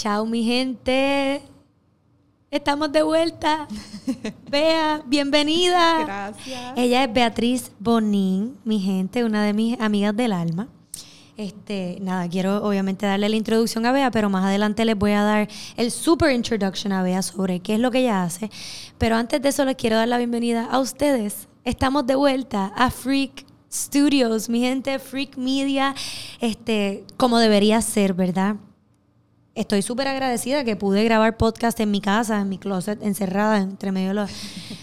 Chao, mi gente. Estamos de vuelta. Bea, bienvenida. Gracias. Ella es Beatriz Bonín, mi gente, una de mis amigas del alma. Este, nada, quiero obviamente darle la introducción a Bea, pero más adelante les voy a dar el super introduction a Bea sobre qué es lo que ella hace. Pero antes de eso les quiero dar la bienvenida a ustedes. Estamos de vuelta a Freak Studios, mi gente, Freak Media, este, como debería ser, ¿verdad? Estoy súper agradecida que pude grabar podcast en mi casa, en mi closet, encerrada entre medio de, lo-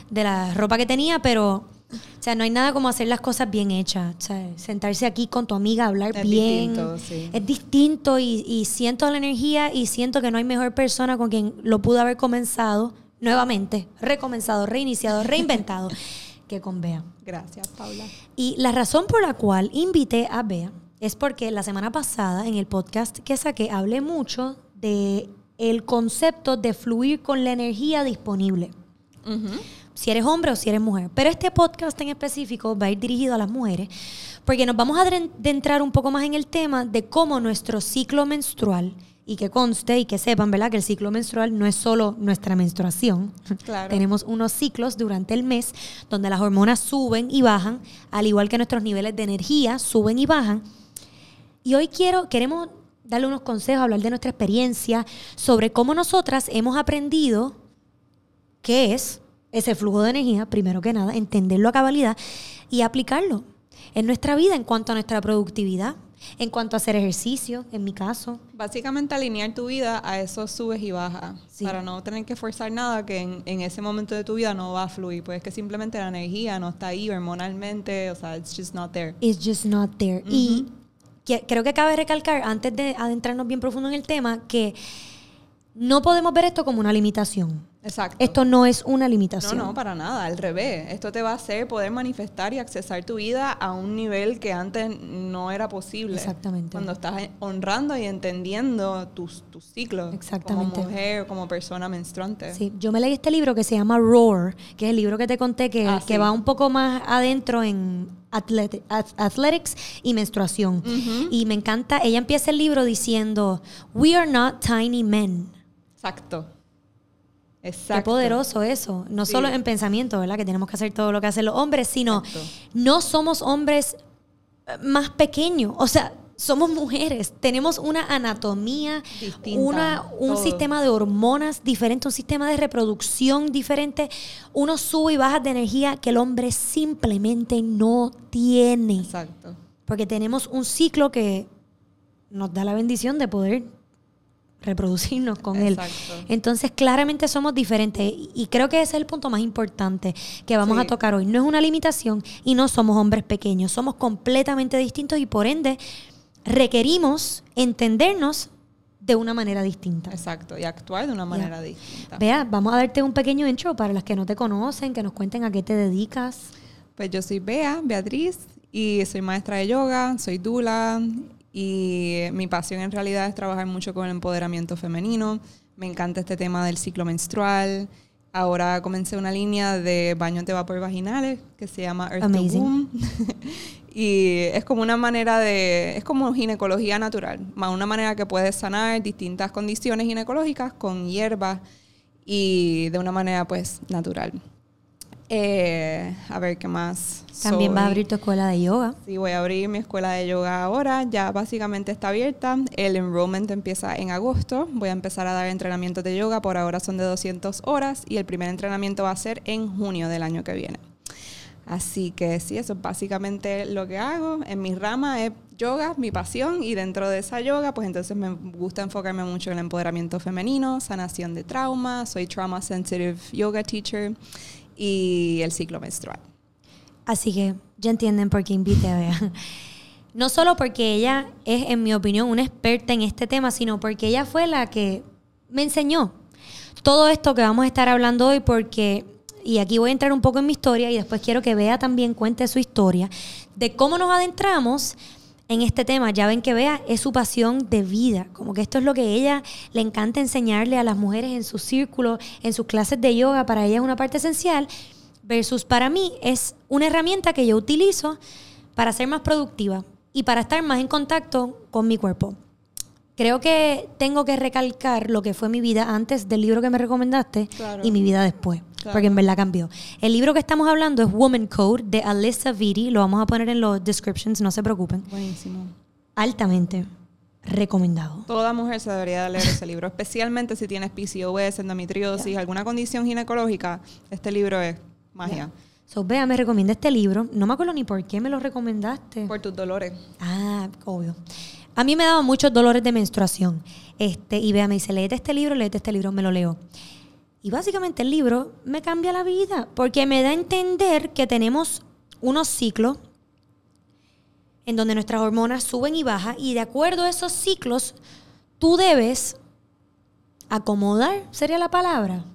de la ropa que tenía, pero, o sea, no hay nada como hacer las cosas bien hechas. O sea, sentarse aquí con tu amiga, hablar Es bien. distinto, sí. Es distinto y, y siento la energía y siento que no hay mejor persona con quien lo pude haber comenzado nuevamente, recomenzado, reiniciado, reinventado, que con Bea. Gracias, Paula. Y la razón por la cual invité a Bea es porque la semana pasada en el podcast que saqué hablé mucho de el concepto de fluir con la energía disponible. Si eres hombre o si eres mujer. Pero este podcast en específico va a ir dirigido a las mujeres porque nos vamos a adentrar un poco más en el tema de cómo nuestro ciclo menstrual y que conste y que sepan, ¿verdad? Que el ciclo menstrual no es solo nuestra menstruación. Claro. Tenemos unos ciclos durante el mes donde las hormonas suben y bajan, al igual que nuestros niveles de energía suben y bajan. Y hoy quiero, queremos darle unos consejos, hablar de nuestra experiencia sobre cómo nosotras hemos aprendido qué es ese flujo de energía, primero que nada, entenderlo a cabalidad y aplicarlo en nuestra vida en cuanto a nuestra productividad, en cuanto a hacer ejercicio, en mi caso. Básicamente alinear tu vida a esos subes y bajas, Sí. para no tener que forzar nada que en, en ese momento de tu vida no va a fluir, pues es que simplemente la energía no está ahí hormonalmente, o sea, it's just not there. It's just not there. Y creo que cabe recalcar, antes de adentrarnos bien profundo en el tema, que no podemos ver esto como una limitación. Exacto. Esto no es una no, limitación. no, para nada, al revés. Esto te va a hacer poder manifestar y accesar tu vida a un nivel que antes no era posible. Exactamente. Cuando estás honrando y entendiendo tus, tus ciclos Exactamente. como mujer, como persona menstruante. Sí, yo me leí este libro que se llama Roar, que es el libro que te conté que, Ah, que sí. va un poco más adentro en athleti- ath- athletics y menstruación. Y me encanta, ella empieza el libro diciendo, We are not tiny men. Exacto. Qué Exacto. poderoso eso. No Sí. solo en pensamiento, ¿verdad? Que tenemos que hacer todo lo que hacen los hombres, sino Exacto. no somos hombres eh, más pequeños. O sea, somos mujeres. Tenemos una anatomía, Distinta, una, un todo. sistema de hormonas diferente, un sistema de reproducción diferente, unos sube y bajas de energía que el hombre simplemente no tiene. Exacto. Porque tenemos un ciclo que nos da la bendición de poder reproducirnos con él. Exacto. Entonces, claramente somos diferentes y creo que ese es el punto más importante que vamos Sí. a tocar hoy. No es una limitación y no somos hombres pequeños, somos completamente distintos y por ende requerimos entendernos de una manera distinta. Exacto. Y actuar de una manera distinta. Vea, vamos a darte un pequeño intro para las que no te conocen, que nos cuenten a qué te dedicas. Pues yo soy Bea, Beatriz, y soy maestra de yoga, soy dula, y mi pasión en realidad es trabajar mucho con el empoderamiento femenino. Me encanta este tema del ciclo menstrual. Ahora comencé una línea de baños de vapor vaginales que se llama Earth to Amazing. Womb. y es como una manera de, es como ginecología natural, más una manera que puedes sanar distintas condiciones ginecológicas con hierbas y de una manera pues natural. Eh, a ver qué más. También vas a Soy- abrir tu escuela de yoga. Sí, voy a abrir mi escuela de yoga ahora. Ya básicamente está abierta. El enrollment empieza en agosto. Voy a empezar a dar entrenamientos de yoga. Por ahora son de 200 horas y el primer entrenamiento va a ser en junio del año que viene. Así que sí, eso es básicamente lo que hago. En mi rama es yoga, mi pasión, y dentro de esa yoga, pues entonces me gusta enfocarme mucho en el empoderamiento femenino, sanación de trauma, soy trauma sensitive yoga teacher y el ciclo menstrual. Así que ya entienden por qué invité a Bea. No solo porque ella es, en mi opinión, una experta en este tema, sino porque ella fue la que me enseñó todo esto que vamos a estar hablando hoy, porque, y aquí voy a entrar un poco en mi historia y después quiero que Bea también cuente su historia, de cómo nos adentramos en este tema. Ya ven que Bea es su pasión de vida, como que esto es lo que ella le encanta enseñarle a las mujeres en su círculo, en sus clases de yoga, para ella es una parte esencial, versus para mí es una herramienta que yo utilizo para ser más productiva y para estar más en contacto con mi cuerpo. creo que tengo que recalcar lo que fue mi vida antes del libro que me recomendaste Claro. y mi vida después, Claro. porque en verdad cambió. El libro que estamos hablando es Woman Code de Alyssa Vitti, lo vamos a poner en los descriptions, no se preocupen. Buenísimo. Altamente recomendado. Toda mujer se debería de leer ese libro, especialmente si tienes PCOS, endometriosis, alguna condición ginecológica. Este libro es magia. So, Bea me recomienda este libro. No me acuerdo ni por qué me lo recomendaste. Por tus dolores. Ah, obvio. A mí me daban muchos dolores de menstruación. Este, y Bea me dice, léete este libro, léete este libro, me lo leo. Y básicamente el libro me cambia la vida, porque me da a entender que tenemos unos ciclos en donde nuestras hormonas suben y bajan, y de acuerdo a esos ciclos, tú debes acomodar, sería la palabra.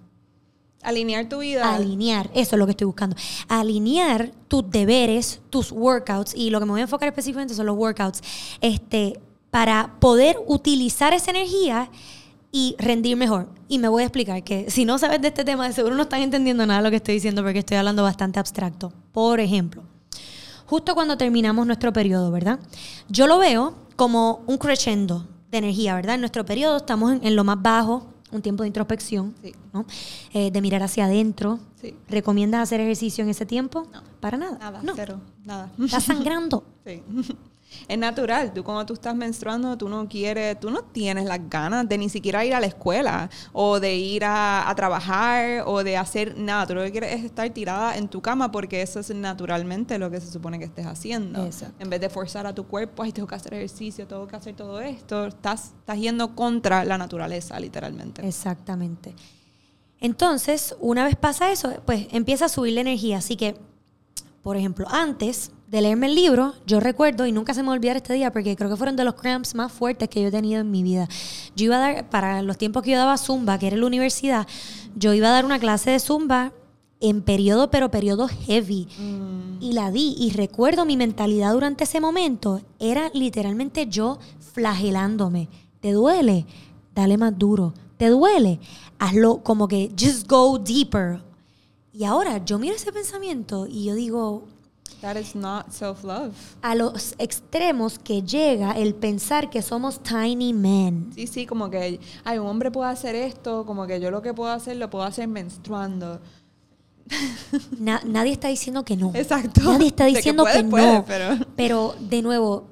Alinear tu vida. Alinear, eso es lo que estoy buscando. Alinear tus deberes, tus workouts, y lo que me voy a enfocar específicamente son los workouts, este, para poder utilizar esa energía y rendir mejor. Y me voy a explicar que si no sabes de este tema, de seguro no están entendiendo nada de lo que estoy diciendo porque estoy hablando bastante abstracto. Por ejemplo, justo cuando terminamos nuestro periodo, ¿verdad? Yo lo veo como un crescendo de energía, ¿verdad? En nuestro periodo estamos en, en lo más bajo, un tiempo de introspección, Sí. ¿no? Eh, de mirar hacia adentro. Sí. ¿Recomiendas hacer ejercicio en ese tiempo? No. Para nada. Nada, no. cero, nada. Estás sangrando. Sí. Es natural. Tú cuando tú estás menstruando, tú no quieres, tú no tienes las ganas de ni siquiera ir a la escuela o de ir a, a trabajar o de hacer nada. Tú lo que quieres es estar tirada en tu cama porque eso es naturalmente lo que se supone que estés haciendo. Exacto. En vez de forzar a tu cuerpo, ay, tengo que hacer ejercicio, tengo que hacer todo esto, estás, estás yendo contra la naturaleza, literalmente. Exactamente. Entonces, una vez pasa eso, pues empieza a subir la energía. Así que, por ejemplo, antes de leerme el libro, yo recuerdo, y nunca se me va a olvidar este día, porque creo que fueron de los cramps más fuertes que yo he tenido en mi vida. Yo iba a dar, para los tiempos que yo daba Zumba, que era en la universidad, yo iba a dar una clase de Zumba en periodo, pero periodo heavy. Y la di. Y recuerdo mi mentalidad durante ese momento. Era literalmente yo flagelándome. ¿Te duele? Dale más duro. ¿Te duele? Hazlo como que just go deeper. Y ahora yo miro ese pensamiento y yo digo, That is not self-love. a los extremos que llega el pensar que somos tiny men. Sí, sí, como que, ay, un hombre puede hacer esto, como que yo lo que puedo hacer lo puedo hacer menstruando. Na- nadie está diciendo que no. Exacto. Nadie está De que diciendo puede, que, puede, no. pero- Pero, de nuevo,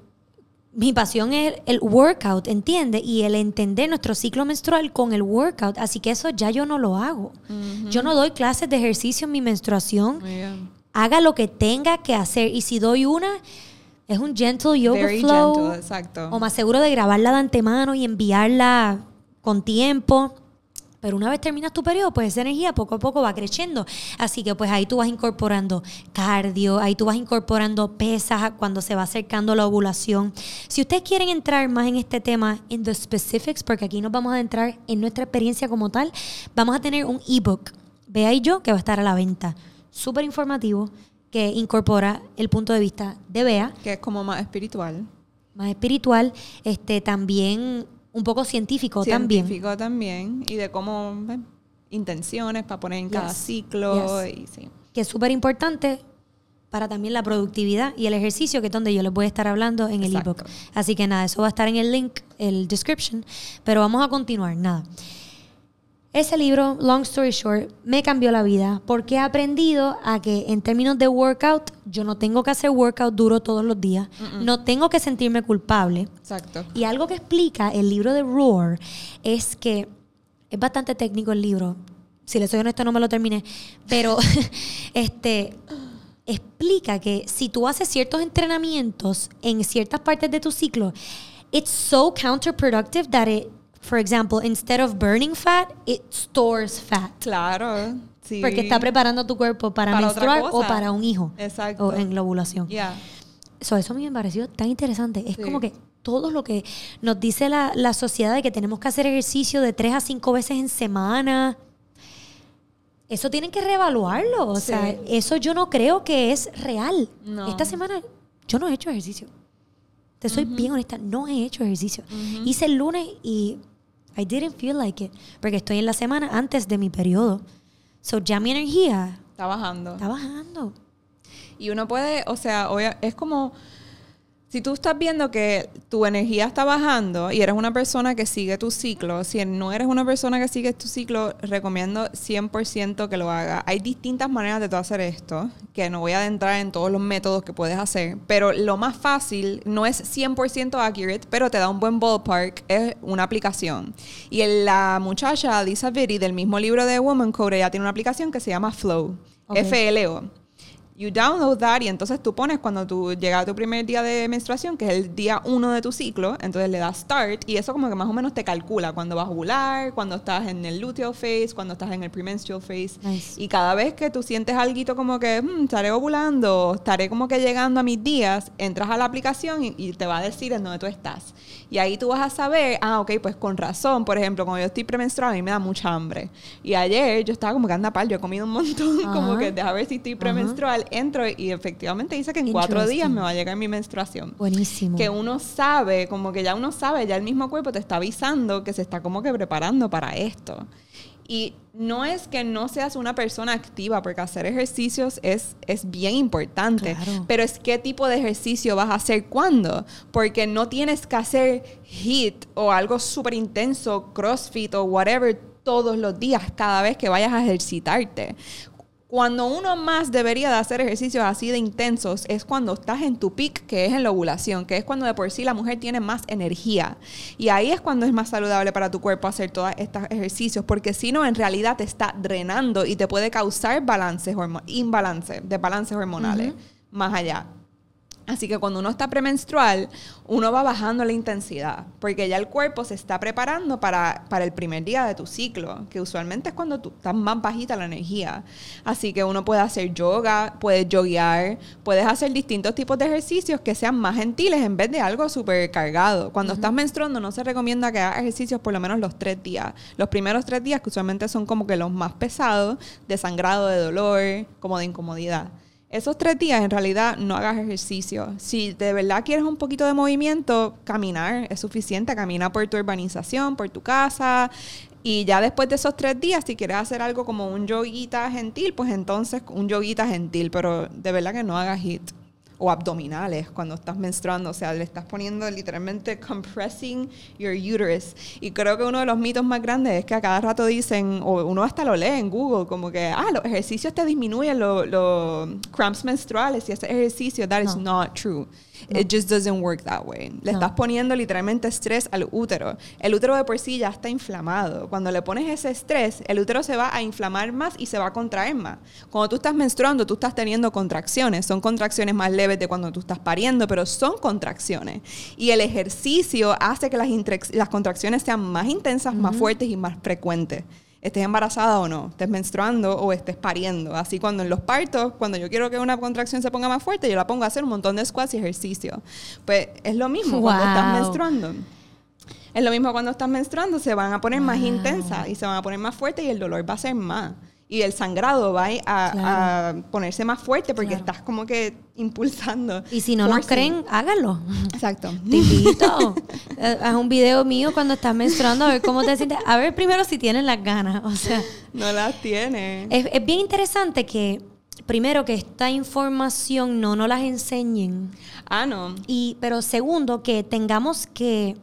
mi pasión es el workout, ¿entiendes? Y el entender nuestro ciclo menstrual con el workout. Así que eso ya yo no lo hago. Yo no doy clases de ejercicio en mi menstruación. Haga lo que tenga que hacer. Y si doy una, es un gentle yoga Very flow. gentle, exacto. O más seguro de grabarla de antemano y enviarla con tiempo. Pero una vez terminas tu periodo, pues esa energía poco a poco va creciendo. Así que pues ahí tú vas incorporando cardio, ahí tú vas incorporando pesas cuando se va acercando la ovulación. Si ustedes quieren entrar más en este tema, en the specifics, porque aquí nos vamos a entrar en nuestra experiencia como tal, vamos a tener un ebook, Vea y yo, que va a estar a la venta. Súper informativo, que incorpora el punto de vista de Bea, Que es como más espiritual. más espiritual, este también un poco científico, también. Científico también. Y de cómo, eh, intenciones para poner en cada ciclo. Yes. Y sí. que es súper importante para también la productividad y el ejercicio, que es donde yo les voy a estar hablando en el ebook. Así que nada, eso va a estar en el link, el description, pero vamos a continuar, nada. Ese libro, long story short, me cambió la vida porque he aprendido a que en términos de workout, yo no tengo que hacer workout duro todos los días, no tengo que sentirme culpable. Exacto. Y algo que explica el libro de Roar es que es bastante técnico el libro. Si le soy honesto, no me lo terminé. Pero este explica que si tú haces ciertos entrenamientos en ciertas partes de tu ciclo, it's so counterproductive that it, for example, instead of burning fat, it stores fat. Claro. Sí. Porque está preparando tu cuerpo para, menstruar o para un hijo. Exacto. O en la ovulación. Yeah. So, eso a mí me pareció tan interesante. Es Sí. como que todo lo que nos dice la, la sociedad de que tenemos que hacer ejercicio de tres a cinco veces en semana. Eso tienen que reevaluarlo. O Sí. sea, eso yo no creo que es real. No. Esta semana yo no he hecho ejercicio. Te soy bien honesta, no he hecho ejercicio. Hice el lunes y I didn't feel like it. Porque estoy en la semana antes de mi periodo. So ya mi energía Está bajando. está bajando. Y uno puede, o sea, es como Si tú estás viendo que tu energía está bajando y eres una persona que sigue tu ciclo, si no eres una persona que sigue tu ciclo, recomiendo 100% que lo haga. Hay distintas maneras de tú hacer esto, que no voy a adentrar en todos los métodos que puedes hacer, pero lo más fácil, no es 100% accurate, pero te da un buen ballpark, es una aplicación. Y la muchacha Lisa Vitti del mismo libro de Woman Code, ella tiene una aplicación que se llama Flow, F-L-O you download that y entonces tú pones cuando tú llega a tu primer día de menstruación, que es el día uno de tu ciclo, entonces le das start y eso como que más o menos te calcula cuando vas a ovular, cuando estás en el luteal phase, cuando estás en el premenstrual phase. Y cada vez que tú sientes algo como que hmm, estaré ovulando, estaré como que llegando a mis días, entras a la aplicación y, te va a decir en dónde tú estás. Y ahí tú vas a saber, ah, ok, pues con razón, por ejemplo, cuando yo estoy premenstrual a mí me da mucha hambre. Y ayer yo estaba como que anda pal, yo he comido un montón, como que deja ver si estoy premenstrual entro y efectivamente dice que en cuatro días me va a llegar mi menstruación. Buenísimo. Que uno sabe, como que ya uno sabe, ya el mismo cuerpo te está avisando que se está como que preparando para esto. Y no es que no seas una persona activa, porque hacer ejercicios es, es bien importante, pero es qué tipo de ejercicio vas a hacer cuándo, porque no tienes que hacer HIT o algo súper intenso, CrossFit o whatever todos los días, cada vez que vayas a ejercitarte. Cuando uno más debería de hacer ejercicios así de intensos es cuando estás en tu peak, que es en la ovulación, que es cuando de por sí la mujer tiene más energía. Y ahí es cuando es más saludable para tu cuerpo hacer todos estos ejercicios, porque si no, en realidad te está drenando y te puede causar balances imbalance de balances hormonales más allá. Así que cuando uno está premenstrual, uno va bajando la intensidad, porque ya el cuerpo se está preparando para, el primer día de tu ciclo, que usualmente es cuando tú estás más bajita la energía. Así que uno puede hacer yoga, puedes yoguear, puedes hacer distintos tipos de ejercicios que sean más gentiles en vez de algo súper cargado. Cuando estás menstruando no se recomienda que hagas ejercicios por lo menos los tres días. Los primeros tres días, que usualmente son como que los más pesados, de sangrado, de dolor, como de incomodidad. Esos tres días en realidad no hagas ejercicio. Si de verdad quieres un poquito de movimiento, caminar es suficiente. Camina por tu urbanización, por tu casa. Y ya después de esos tres días, si quieres hacer algo como un yoguita gentil, pues entonces un yoguita gentil. Pero de verdad que no hagas hit o abdominales cuando estás menstruando, o sea, le estás poniendo literalmente compressing your uterus. Y creo que uno de los mitos más grandes es que a cada rato dicen, o uno hasta lo lee en Google, como que, ah, los ejercicios te disminuyen los cramps menstruales y ese ejercicio, that is not true. It just doesn't work that way. Le estás poniendo literalmente estrés al útero. El útero de por sí ya está inflamado. Cuando le pones ese estrés, el útero se va a inflamar más y se va a contraer más. Cuando tú estás menstruando, tú estás teniendo contracciones. Son contracciones más leves de cuando tú estás pariendo, pero son contracciones. Y el ejercicio hace que las, las contracciones sean más intensas, más fuertes y más frecuentes estés embarazada o no, estés menstruando o estés pariendo. Así cuando en los partos, cuando yo quiero que una contracción se ponga más fuerte, yo la pongo a hacer un montón de squats y ejercicio. Pues es lo mismo cuando estás menstruando. Es lo mismo cuando estás menstruando, se van a poner más intensas y se van a poner más fuertes y el dolor va a ser más y el sangrado va a, ponerse más fuerte porque estás como que impulsando. Y si no nos creen, háganlo. Exacto. Te invito. Eh, haz un video mío cuando estás menstruando a ver cómo te sientes. A ver primero si tienes las ganas. O sea. No las tienes. Es, bien interesante que primero que esta información no nos las enseñen. Ah, no. Y, pero segundo, que tengamos que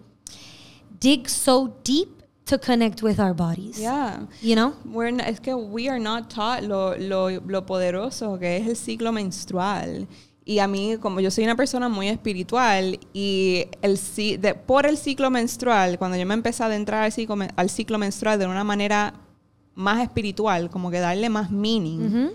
dig so deep to connect with our bodies. Yeah. You know? We're es que we are not taught lo, lo, lo poderoso que es el ciclo menstrual. Y a mí, como yo soy una persona muy espiritual, y el, de, por el ciclo menstrual, cuando yo me empecé a adentrar al ciclo, al ciclo menstrual de una manera más espiritual, como que darle más meaning,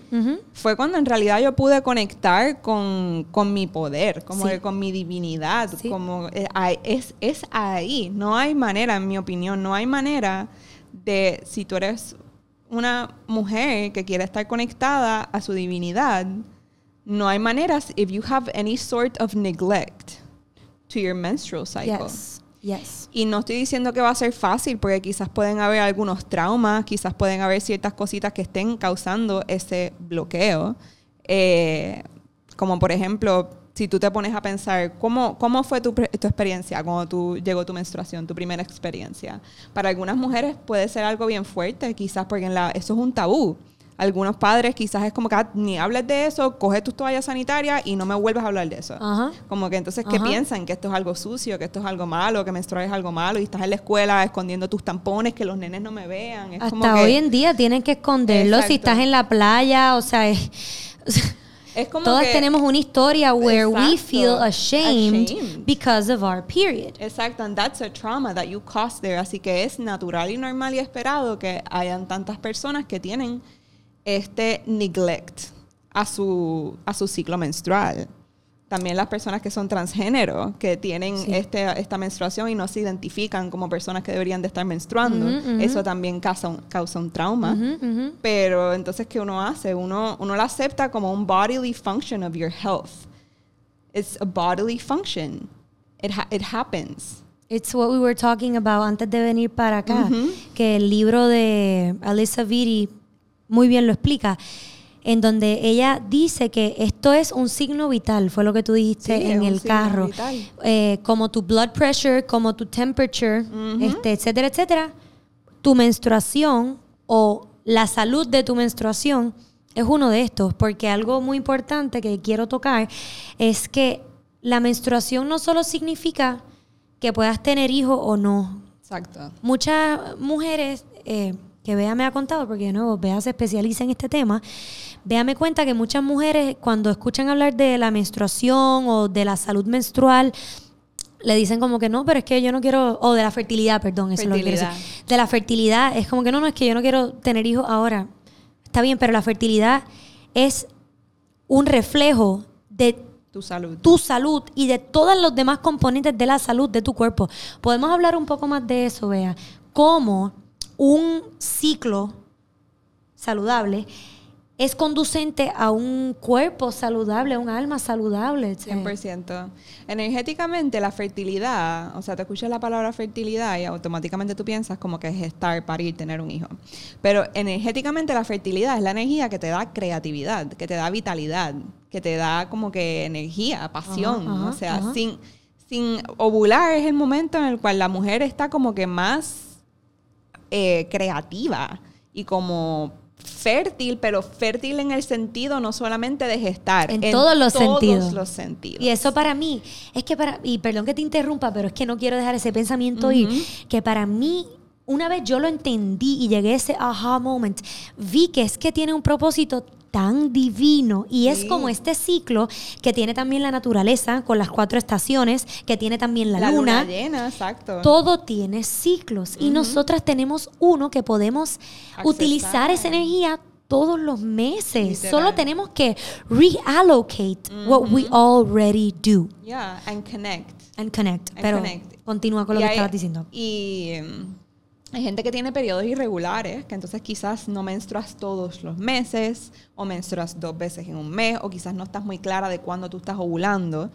fue cuando en realidad yo pude conectar con, con mi poder, como que con mi divinidad, como eh, es, es ahí, no hay manera, en mi opinión, no hay manera de, si tú eres una mujer que quiere estar conectada a su divinidad, no hay maneras if you have any sort of neglect to your menstrual cycle. Y no estoy diciendo que va a ser fácil, porque quizás pueden haber algunos traumas, quizás pueden haber ciertas cositas que estén causando ese bloqueo. Eh, como por ejemplo, si tú te pones a pensar, ¿cómo, cómo fue tu, tu, experiencia cuando tú, llegó tu menstruación, tu primera experiencia? Para algunas mujeres puede ser algo bien fuerte, quizás porque en la, eso es un tabú. Algunos padres quizás es como que "Ah, ni hables de eso, coge tus toallas sanitarias y no me vuelves a hablar de eso. Ajá. Como que entonces, ¿qué Ajá. piensan? Que esto es algo sucio, que esto es algo malo, que menstruar es algo malo y estás en la escuela escondiendo tus tampones, que los nenes no me vean. Es como Hasta que- hoy en día tienen que esconderlo si Exacto. estás en la playa, o sea, es- es como todas que- tenemos una historia where we Exacto. feel ashamed, Ashamed. because of our period. Exacto, and that's a trauma that you caused there. Así que es natural y normal y esperado que hayan tantas personas que tienen este neglect a su, a su ciclo menstrual. También las personas que son transgénero, que tienen Sí. este, esta menstruación y no se identifican como personas que deberían de estar menstruando. Ujú, ujú. Eso también causa un, causa un trauma. Ujú, ujú. Pero entonces, ¿qué uno hace? Uno, uno lo acepta como un bodily function of your health. It's a bodily function. It, ha- it happens. It's what we were talking about antes de venir para acá, que el libro de Alyssa Vitti muy bien lo explica, en donde ella dice que esto es un signo vital, fue lo que tú dijiste Sí, en un el signo carro, vital. Eh, como tu blood pressure, como tu temperature, este, etcétera, etcétera, tu menstruación o la salud de tu menstruación es uno de estos, porque algo muy importante que quiero tocar es que la menstruación no solo significa que puedas tener hijos o no. Exacto. Muchas mujeres, eh, que Bea me ha contado, porque de nuevo Bea se especializa en este tema, Bea me cuenta que muchas mujeres cuando escuchan hablar de la menstruación o de la salud menstrual, le dicen como que no, pero es que yo no quiero, o de la fertilidad, perdón, eso es lo que quiero decir. De la fertilidad, es como que no, no, es que yo no quiero tener hijos ahora. Está bien, pero la fertilidad es un reflejo de Tu salud. tu salud y de todos los demás componentes de la salud de tu cuerpo. Podemos hablar un poco más de eso, vea. Cómo un ciclo saludable es conducente a un cuerpo saludable, a un alma saludable. sea, 100%. Energéticamente, la fertilidad, o sea, te escuchas la palabra fertilidad y automáticamente tú piensas como que es gestar, parir, tener un hijo. Pero energéticamente la fertilidad es la energía que te da creatividad, que te da vitalidad, que te da como que energía, pasión. Ajá, ajá, o sea, ajá. sin, sin ovular es el momento en el cual la mujer está como que más eh, creativa y como fértil, pero fértil en el sentido no solamente de gestar, En todos los sentidos. todos los sentidos. Y eso para mí, es que para, y perdón que te interrumpa, pero es que no quiero dejar ese pensamiento ir, que para mí, una vez yo lo entendí y llegué a ese aha moment, vi que es que tiene un propósito tan divino y es Sí. como este ciclo que tiene también la naturaleza con las cuatro estaciones, que tiene también la, la luna, luna, llena, exacto. todo tiene ciclos y nosotras tenemos uno que podemos Accesar. utilizar esa energía todos los meses. Literal. Solo tenemos que reallocate what we already do Yeah, and connect. and connect. And Pero connect. continúa con lo Y que hay- estabas diciendo. Y mm, hay gente que tiene periodos irregulares, que entonces quizás no menstruas todos los meses, o menstruas dos veces en un mes, o quizás no estás muy clara de cuándo tú estás ovulando.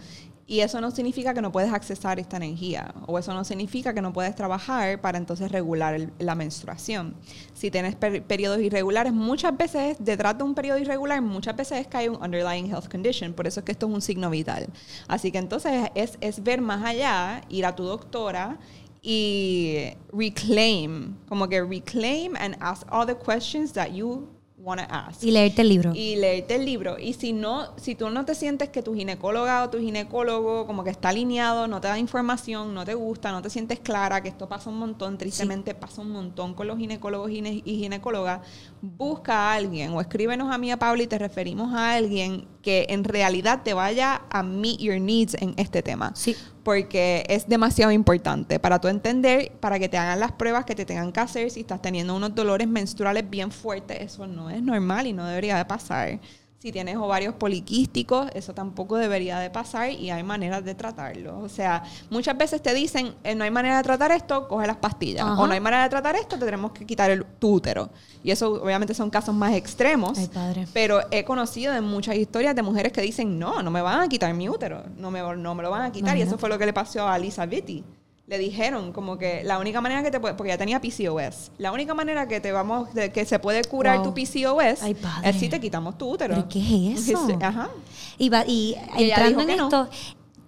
Y eso no significa que no puedes accesar esta energía, o eso no significa que no puedes trabajar para entonces regular la menstruación. Si tienes per- periodos irregulares, muchas veces, detrás de un periodo irregular, muchas veces es que hay un underlying health condition, por eso es que esto es un signo vital. Así que entonces es, es ver más allá, ir a tu doctora y reclaim, como que reclaim and ask all the questions that you want to ask. Y leerte el libro. Y leerte el libro. Y si no, si tú no te sientes que tu ginecóloga o tu ginecólogo como que está alineado, no te da información, no te gusta, no te sientes clara, que esto pasa un montón, tristemente pasa un montón con los ginecólogos gine- y ginecólogas, busca a alguien o escríbenos a mí a Paula y te referimos a alguien que en realidad te vaya a meet your needs en este tema Sí. porque es demasiado importante para tú entender, para que te hagan las pruebas que te tengan que hacer si estás teniendo unos dolores menstruales bien fuertes, eso no es normal y no debería de pasar. Si tienes ovarios poliquísticos, eso tampoco debería de pasar y hay maneras de tratarlo. O sea, muchas veces te dicen, eh, no hay manera de tratar esto, coge las pastillas. Ajá. O no hay manera de tratar esto, te tenemos que quitar el, tu útero. Y eso obviamente son casos más extremos. Ay, padre. Pero he conocido de muchas historias de mujeres que dicen, no, no me van a quitar mi útero, no me, no me lo van a quitar. Y eso Imagínate. fue lo que le pasó a Lisa Vitti. Le dijeron como que la única manera que te puede, porque ya tenía PCOS, la única manera que te vamos, de, que se puede curar Wow. tu PCOS Ay, es si te quitamos tu útero. ¿Pero qué es eso? Ajá. Y, va- y entrando en no.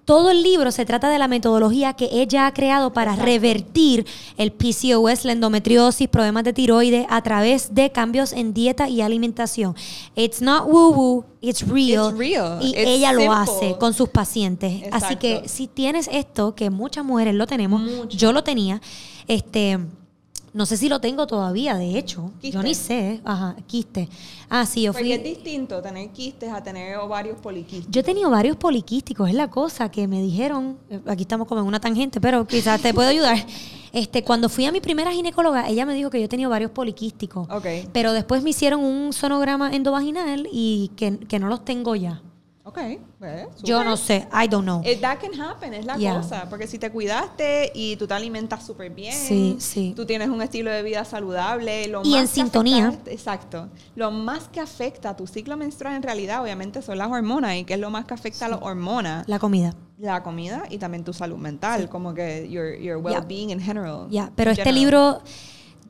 Todo el libro se trata de la metodología que ella ha creado para Exacto. revertir el PCOS, la endometriosis, problemas de tiroides a través de cambios en dieta y alimentación. It's not woo woo, it's real. It's real. Y It's ella lo hace con sus pacientes. Así que si tienes esto, que muchas mujeres lo tenemos, Mucho. yo lo tenía, este no sé si lo tengo todavía, de hecho. Quiste. Yo ni sé. Ajá, quiste. Ah, sí, yo Porque es fui. distinto tener quistes a tener ovarios poliquísticos. Yo he tenido varios poliquísticos, es la cosa que me dijeron, eh, aquí estamos como en una tangente, pero quizás te puedo ayudar. Este, cuando fui a mi primera ginecóloga, ella me dijo que yo he tenido varios poliquísticos. Ok. Pero después me hicieron un sonograma endovaginal y que, que no los tengo ya. Ok. pues, Yo no sé, I don't know. Eh, That can happen, es la Yeah. cosa. Porque si te cuidaste y tú te alimentas súper bien, Sí, sí. tú tienes un estilo de vida saludable, lo Y más en sintonía. afecta- exacto. Lo más que afecta a tu ciclo menstrual en realidad, obviamente, son las hormonas. ¿Y qué es lo más que afecta a las hormonas? La comida. La comida y también tu salud mental, como que your, your well-being in general. Ya, pero In este libro,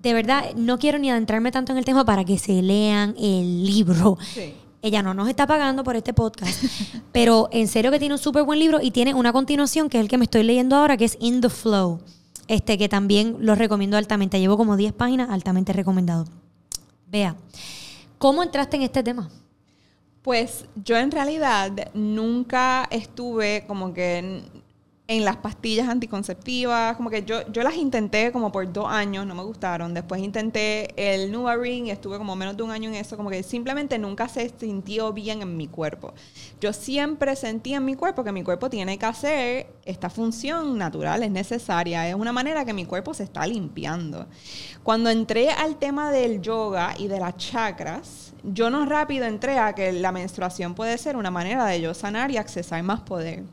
de verdad, no quiero ni adentrarme tanto en el tema para que se lean el libro. Sí. Ella no nos está pagando por este podcast, pero en serio que tiene un súper buen libro y tiene una continuación que es el que me estoy leyendo ahora, que es In the Flow, este que también lo recomiendo altamente. Llevo como 10 páginas, altamente recomendado. Vea, ¿cómo entraste en este tema? Pues yo en realidad nunca estuve como que en, las pastillas anticonceptivas, como que yo, yo las intenté como por dos años, no me gustaron. Después intenté el NuvaRing y estuve como menos de un año en eso, como que simplemente nunca se sintió bien en mi cuerpo. Yo siempre sentí en mi cuerpo que mi cuerpo tiene que hacer esta función natural, es necesaria, es una manera que mi cuerpo se está limpiando. Cuando entré al tema del yoga y de las chakras, yo no rápido entré a que la menstruación puede ser una manera de yo sanar y accesar más poder.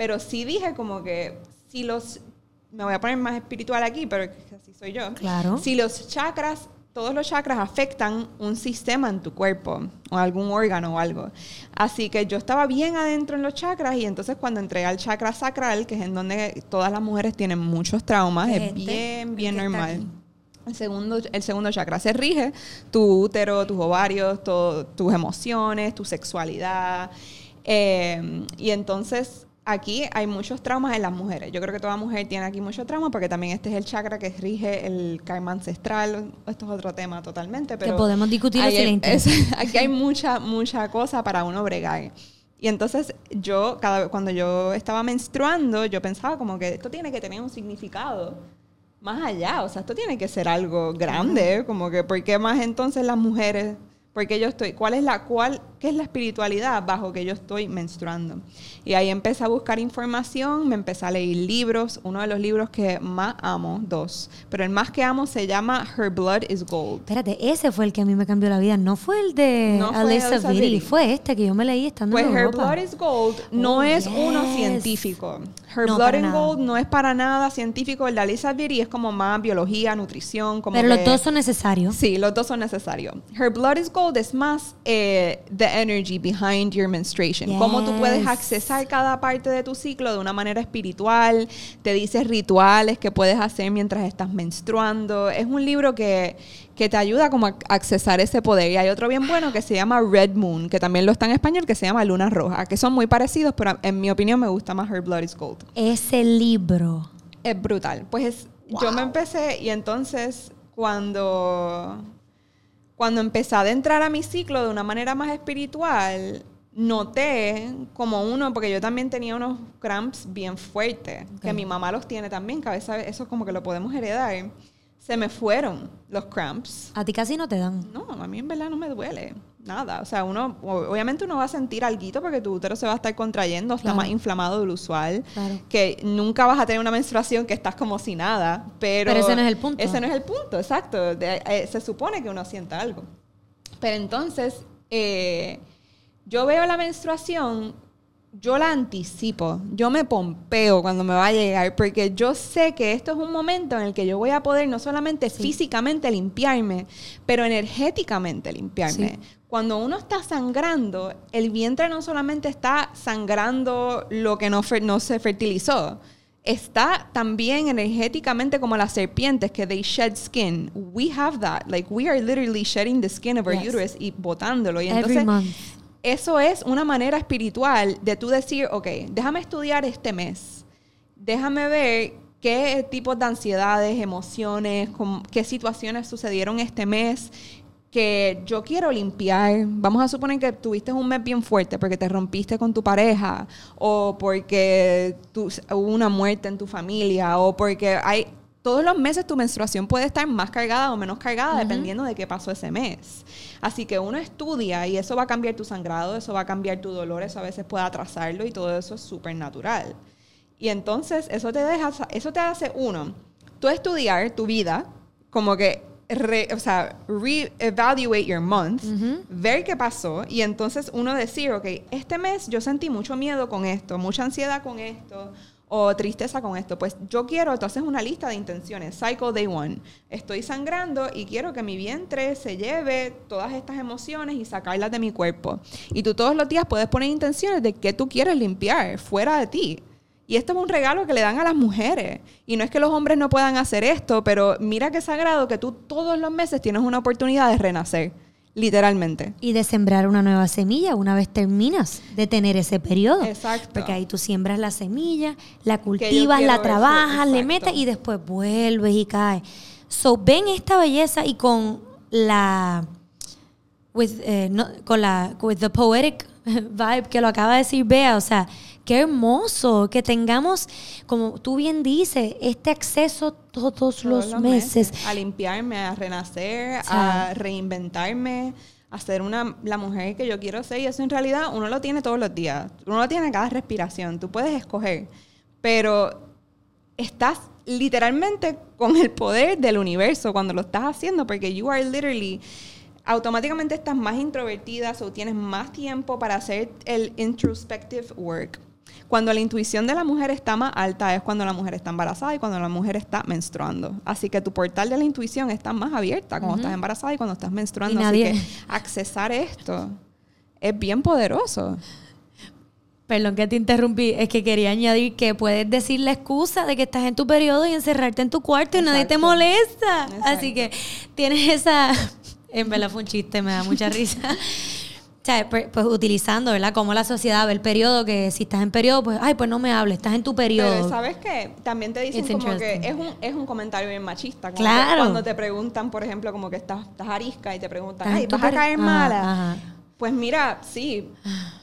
Pero sí dije como que si los, me voy a poner más espiritual aquí, pero así soy yo. Claro. Si los chakras, todos los chakras afectan un sistema en tu cuerpo o algún órgano o algo. Así que yo estaba bien adentro en los chakras y entonces cuando entré al chakra sacral, que es en donde todas las mujeres tienen muchos traumas, es bien, bien normal. El segundo, el segundo chakra se rige tu útero, tus ovarios, todo- tus emociones, tu sexualidad. Eh, y entonces aquí hay muchos traumas en las mujeres. Yo creo que toda mujer tiene aquí mucho trauma porque también este es el chakra que rige el karma ancestral. Esto es otro tema totalmente. Pero podemos discutirlo ahí si le hay- es- aquí hay mucha, mucha cosa para uno bregar. Y entonces yo, cada, cuando yo estaba menstruando, yo pensaba como que esto tiene que tener un significado más allá. O sea, esto tiene que ser algo grande. Como que, ¿por qué más entonces las mujeres? Porque yo estoy, ¿cuál es la cuál, qué es la espiritualidad bajo que yo estoy menstruando? Y ahí empecé a buscar información, me empecé a leer libros, uno de los libros que más amo, dos, pero el más que amo se llama Her Blood is Gold. Espérate, ese fue el que a mí me cambió la vida, no fue el de No fue Alyssa Vitti, Vitti. fue este que yo me leí estando Pues en Her Europa. Blood is Gold no Oh, es uno yes. científico. Her No, Blood is. Gold no es para nada científico. El de Vitti es como más biología, nutrición, como Pero los que- dos son necesarios. Sí, los dos son necesarios. Her Blood is Gold es más eh, the energy behind your menstruation. Cómo tú puedes Yes. accesar cada parte de tu ciclo de una manera espiritual. Te dice rituales que puedes hacer mientras estás menstruando. Es un libro que, que te ayuda como a accesar ese poder. Y hay otro bien bueno que se llama Red Moon, que también lo está en español, que se llama Luna Roja, que son muy parecidos, pero en mi opinión me gusta más Her Blood is Gold. Ese libro. Es brutal. Pues yo me empecé y entonces cuando, cuando empecé a entrar a mi ciclo de una manera más espiritual, noté como uno, porque yo también tenía unos cramps bien fuertes, que mi mamá los tiene también, que a veces eso como que lo podemos heredar. Se me fueron los cramps. A ti casi no te dan. No, a mí en verdad no me duele nada. O sea, uno, obviamente uno va a sentir algo porque tu útero se va a estar contrayendo, está Claro. más inflamado del usual. Claro. Que nunca vas a tener una menstruación que estás como sin nada. Pero, Pero ese no es el punto. Ese no es el punto, exacto. De- eh, se supone que uno sienta algo. Pero entonces, eh, yo veo la menstruación, yo la anticipo, yo me pompeo cuando me va a llegar, porque yo sé que esto es un momento en el que yo voy a poder no solamente físicamente limpiarme, pero energéticamente limpiarme. Sí. Cuando uno está sangrando, el vientre no solamente está sangrando lo que no, se fertilizó, está también energéticamente como las serpientes que they shed skin. We have that. Like we are literally shedding the skin of our Yes. uterus y botándolo. Y entonces. Eso es una manera espiritual de tú decir, ok, déjame estudiar este mes, déjame ver qué tipos de ansiedades, emociones, qué situaciones sucedieron este mes que yo quiero limpiar. Vamos a suponer que tuviste un mes bien fuerte porque te rompiste con tu pareja o porque hubo una muerte en tu familia o porque hay todos los meses tu menstruación puede estar más cargada o menos cargada dependiendo de qué pasó ese mes. Así que uno estudia y eso va a cambiar tu sangrado, eso va a cambiar tu dolor, eso a veces puede atrasarlo y todo eso es súper natural. Y entonces eso te deja, eso te hace uno, tú estudiar tu vida, como que o sea, re-evaluate your month, ver qué pasó y entonces uno decir, ok, este mes yo sentí mucho miedo con esto, mucha ansiedad con esto, o tristeza con esto. Pues yo quiero, entonces una lista de intenciones. Cycle Day One. Estoy sangrando y quiero que mi vientre se lleve todas estas emociones y sacarlas de mi cuerpo. Y tú todos los días puedes poner intenciones de qué tú quieres limpiar fuera de ti. Y esto es un regalo que le dan a las mujeres. Y no es que los hombres no puedan hacer esto, pero mira qué sagrado que tú todos los meses tienes una oportunidad de renacer. Literalmente. Y de sembrar una nueva semilla una vez terminas de tener ese periodo. Exacto. Porque ahí tú siembras la semilla, la cultivas, la trabajas, le metes y después vuelves y caes. So, ven esta belleza y con la. With, eh, con la. With the poetic vibe que lo acaba de decir Bea. O sea, qué hermoso que tengamos, como tú bien dices, este acceso todos, los, meses. A limpiarme, a renacer, a reinventarme, a ser una, la mujer que yo quiero ser. Y eso en realidad uno lo tiene todos los días. Uno lo tiene cada respiración. Tú puedes escoger. Pero estás literalmente con el poder del universo cuando lo estás haciendo porque you are literally automáticamente estás más introvertida o tienes más tiempo para hacer el introspective work cuando la intuición de la mujer está más alta es cuando la mujer está embarazada y cuando la mujer está menstruando. Así que tu portal de la intuición está más abierta cuando estás embarazada y cuando estás menstruando. Así que accesar esto es bien poderoso. Perdón que te interrumpí, es que quería añadir que puedes decir la excusa de que estás en tu periodo y encerrarte en tu cuarto y nadie te molesta. Así que tienes esa... En verdad fue un chiste, me da mucha risa. Sea, pues, pues, utilizando, ¿verdad? Como la sociedad ve el periodo, que si estás en periodo, pues, ay, pues no me hables, estás en tu periodo. Pero, ¿sabes qué? También te dicen como que es un, es un comentario bien machista. claro. cuando te preguntan, por ejemplo, como que estás, estás arisca y te preguntan, ay, ¿vas a caer mala? Pues mira, sí.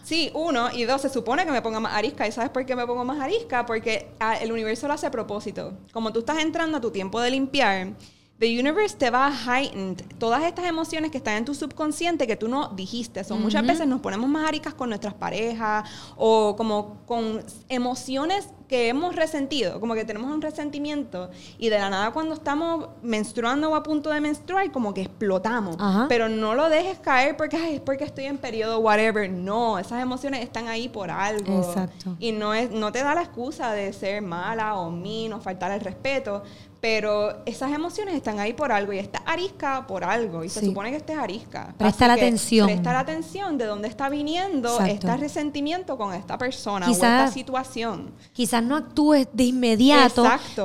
Sí, uno. Y dos, se supone que me ponga más arisca. ¿Y sabes por qué me pongo más arisca? Porque ah, el universo lo hace a propósito. Como tú estás entrando a tu tiempo de limpiar The universe te va a heighten todas estas emociones que están en tu subconsciente que tú no dijiste. Son muchas veces nos ponemos más aricas con nuestras parejas o como con emociones que hemos resentido, como que tenemos un resentimiento y de la nada cuando estamos menstruando o a punto de menstruar, como que explotamos. Pero no lo dejes caer porque es porque estoy en periodo, whatever. No, esas emociones están ahí por algo. Exacto. Y no, es, no te da la excusa de ser mala o min o faltar el respeto, pero esas emociones están ahí por algo y está arisca por algo y se supone que estés arisca. Presta la atención. Presta la atención de dónde está viniendo este resentimiento con esta persona o esta situación. Quizás no actúes de inmediato,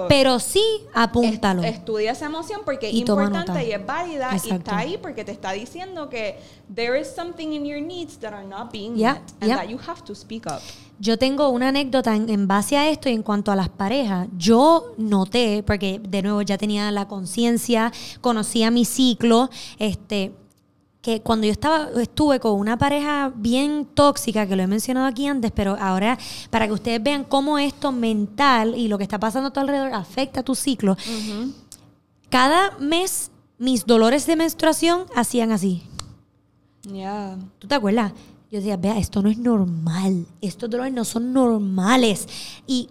pero sí apúntalo. estudia esa emoción porque es importante y es válida y está ahí porque te está diciendo que there is something in your needs that are not being met and that you have to speak up. Yo tengo una anécdota en, base a esto y en cuanto a las parejas. Yo noté, porque de nuevo ya tenía la conciencia, conocía mi ciclo, este, que cuando yo estaba, estuve con una pareja bien tóxica, que lo he mencionado aquí antes, pero ahora para que ustedes vean cómo esto mental y lo que está pasando a tu alrededor afecta a tu ciclo. Cada mes mis dolores de menstruación hacían así. Ya. ¿Tú te acuerdas? Yo decía, vea, esto no es normal. Estos dolores no son normales. Y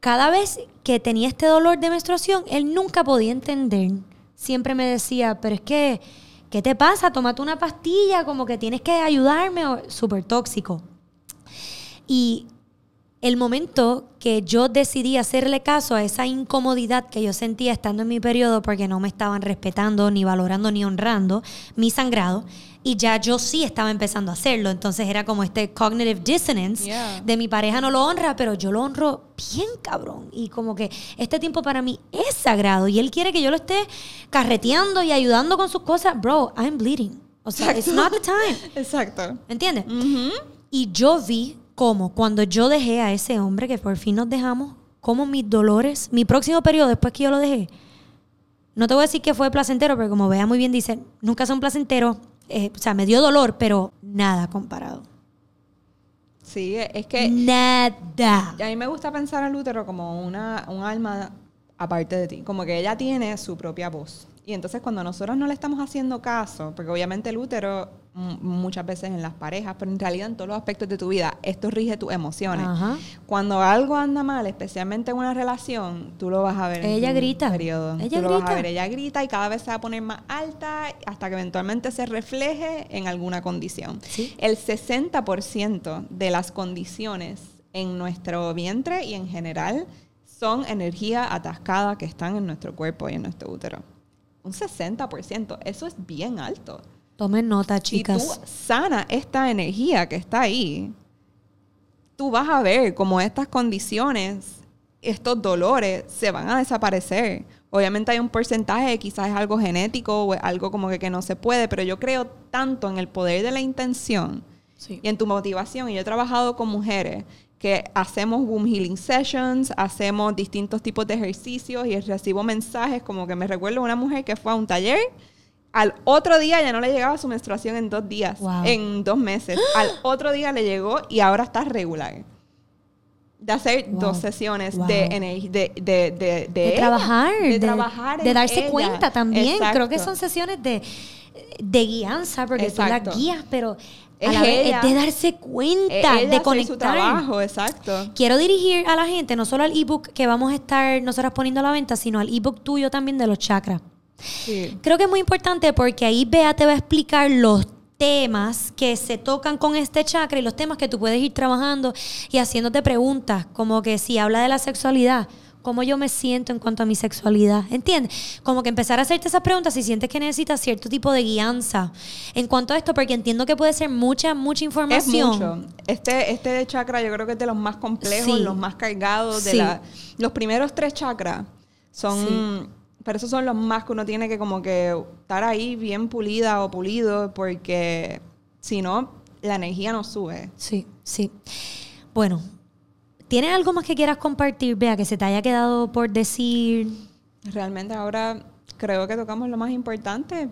cada vez que tenía este dolor de menstruación, él nunca podía entender. Siempre me decía, pero es que, ¿qué te pasa? Tómate una pastilla, como que tienes que ayudarme. Súper tóxico. Y el momento que yo decidí hacerle caso a esa incomodidad que yo sentía estando en mi periodo porque no me estaban respetando, ni valorando, ni honrando mi sangrado, y ya yo sí estaba empezando a hacerlo. Entonces era como este cognitive dissonance de mi pareja no lo honra, pero yo lo honro bien cabrón. Y como que este tiempo para mí es sagrado y él quiere que yo lo esté carreteando y ayudando con sus cosas. Bro, I'm bleeding. O sea, it's not the time. Exacto. ¿Entiendes? Ujú. Y yo vi cómo cuando yo dejé a ese hombre, que por fin nos dejamos, cómo mis dolores, mi próximo periodo después que yo lo dejé, no te voy a decir que fue placentero, pero como vea muy bien dice, nunca son placenteros, eh, o sea, me dio dolor, pero nada comparado. Sí, es que Nada. a mí me gusta pensar al útero como una, un alma aparte de ti, como que ella tiene su propia voz. Y entonces cuando nosotros no le estamos haciendo caso, porque obviamente el útero mm, muchas veces en las parejas, pero en realidad en todos los aspectos de tu vida, esto rige tus emociones. Ajá. Cuando algo anda mal, especialmente en una relación, tú lo vas a ver. en Ella tu grita. Periodo. Ella tú lo vas a grita. ver. Ella grita y cada vez se va a poner más alta hasta que eventualmente se refleje en alguna condición. Sí. El 60% de las condiciones en nuestro vientre y en general son energía atascada que están en nuestro cuerpo y en nuestro útero. Un 60%, eso es bien alto. Tomen nota, Si chicas. tú sana esta energía que está ahí, tú vas a ver cómo estas condiciones, estos dolores, se van a desaparecer. Obviamente hay un porcentaje, quizás es algo genético o algo como que, que no se puede, pero yo creo tanto en el poder de la intención Sí. y en tu motivación. Y yo he trabajado con mujeres que hacemos womb healing sessions, hacemos distintos tipos de ejercicios y recibo mensajes como que me recuerdo una mujer que fue a un taller. Al otro día ya no le llegaba su menstruación en dos días, Wow. en dos meses. Al otro día le llegó y ahora está regular. De hacer Wow. dos sesiones Wow. de, de, de, de, de de ella, trabajar, de, trabajar, de darse ella. cuenta también. Creo que son sesiones de, de guianza, porque tú Exacto. la guías, pero a Es la vez ella. es de darse cuenta, de conectar. su trabajo, exacto. Quiero dirigir a la gente, no solo al ebook que vamos a estar nosotras poniendo a la venta, sino al ebook tuyo también de los chakras. Sí. Creo que es muy importante porque ahí Bea te va a explicar los temas que se tocan con este chakra y los temas que tú puedes ir trabajando y haciéndote preguntas, como que si habla de la sexualidad, cómo yo me siento en cuanto a mi sexualidad, ¿entiendes? Como que empezar a hacerte esas preguntas si sientes que necesitas cierto tipo de guianza en cuanto a esto, porque entiendo que puede ser mucha, mucha Es información. mucho. Este, este chakra yo creo que es de los más complejos, Sí. los más cargados. De Sí. la, los primeros tres chakras son... Pero esos son los más que uno tiene que como que estar ahí bien pulida o pulido porque si no, la energía no sube. Sí, sí. Bueno, ¿tienes algo más que quieras compartir, Bea, que se te haya quedado por decir? Realmente ahora creo que tocamos lo más importante.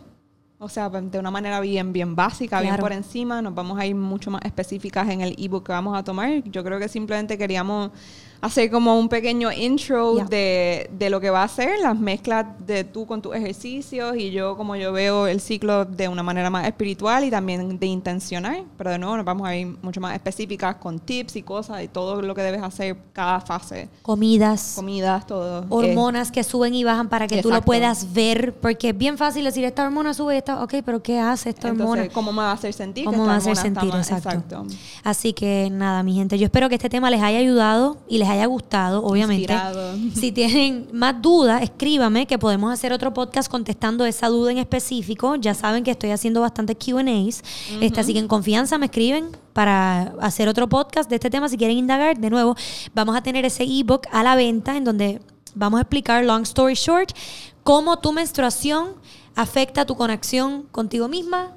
O sea, de una manera bien, bien básica, bien por encima. Nos vamos a ir mucho más específicas en el ebook que vamos a tomar. Yo creo que simplemente queríamos hacer como un pequeño intro Ya. de, de lo que va a ser, las mezclas de tú con tus ejercicios y yo como yo veo el ciclo de una manera más espiritual y también de intencional. Pero de nuevo nos vamos a ir mucho más específicas con tips y cosas y todo lo que debes hacer cada fase. Comidas, Comidas, todo. Eh, hormonas que suben y bajan para que tú lo Exacto. puedas ver, porque es bien fácil decir, esta hormona sube y esta, ok, pero ¿qué hace esta hormona? Entonces, ¿cómo me va a hacer sentir? ¿Cómo me va a hacer hormona sentir? está Exacto. mal? Así que nada, mi gente, yo espero que este tema les haya ayudado y les haya gustado, obviamente. Inspirado. Si tienen más dudas, escríbame que podemos hacer otro podcast contestando esa duda en específico. Ya saben que estoy haciendo bastantes QAs. este, así que en confianza me escriben para hacer otro podcast de este tema. Si quieren indagar, de nuevo, vamos a tener ese ebook a la venta en donde vamos a explicar, long story short, cómo tu menstruación afecta tu conexión contigo misma,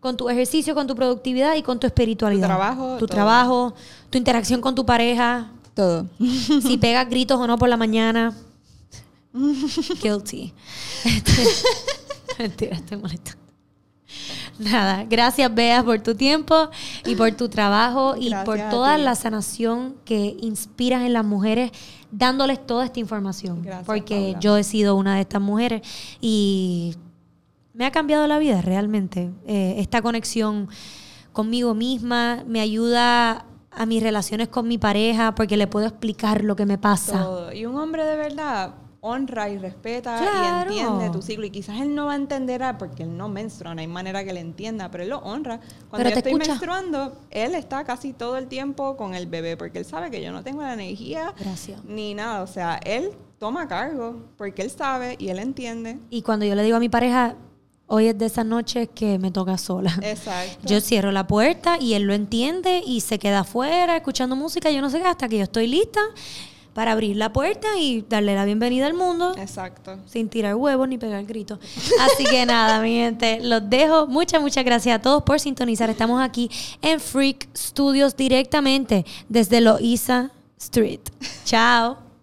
con tu ejercicio, con tu productividad y con tu espiritualidad. Tu trabajo, Tu todo. trabajo, tu interacción con tu pareja, Todo. si pegas gritos o no por la mañana. Guilty. Este- Mentira, estoy molestando. Nada, gracias Bea por tu tiempo y por tu trabajo y Gracias por toda la sanación que inspiras en las mujeres dándoles toda esta información. Gracias, porque Paula. yo he sido una de estas mujeres y me ha cambiado la vida realmente. Eh, esta conexión conmigo misma me ayuda a mis relaciones con mi pareja porque le puedo explicar lo que me pasa. Todo. Y un hombre de verdad honra y respeta Claro. y entiende tu ciclo. Y quizás él no va a entender ah, porque él no menstrua, no hay manera que le entienda, pero él lo honra. Cuando Pero yo estoy escucha. menstruando, él está casi todo el tiempo con el bebé porque él sabe que yo no tengo la energía Gracias. ni nada. O sea, él toma cargo porque él sabe y él entiende. Y cuando yo le digo a mi pareja, hoy es de esas noches que me toca sola. Exacto. Yo cierro la puerta y él lo entiende y se queda afuera escuchando música, yo no sé qué, hasta que yo estoy lista para abrir la puerta y darle la bienvenida al mundo Exacto. sin tirar huevos ni pegar gritos. Así que nada, mi gente, los dejo. Muchas, muchas gracias a todos por sintonizar. Estamos aquí en Freak Studios directamente desde Loiza Street. Chao.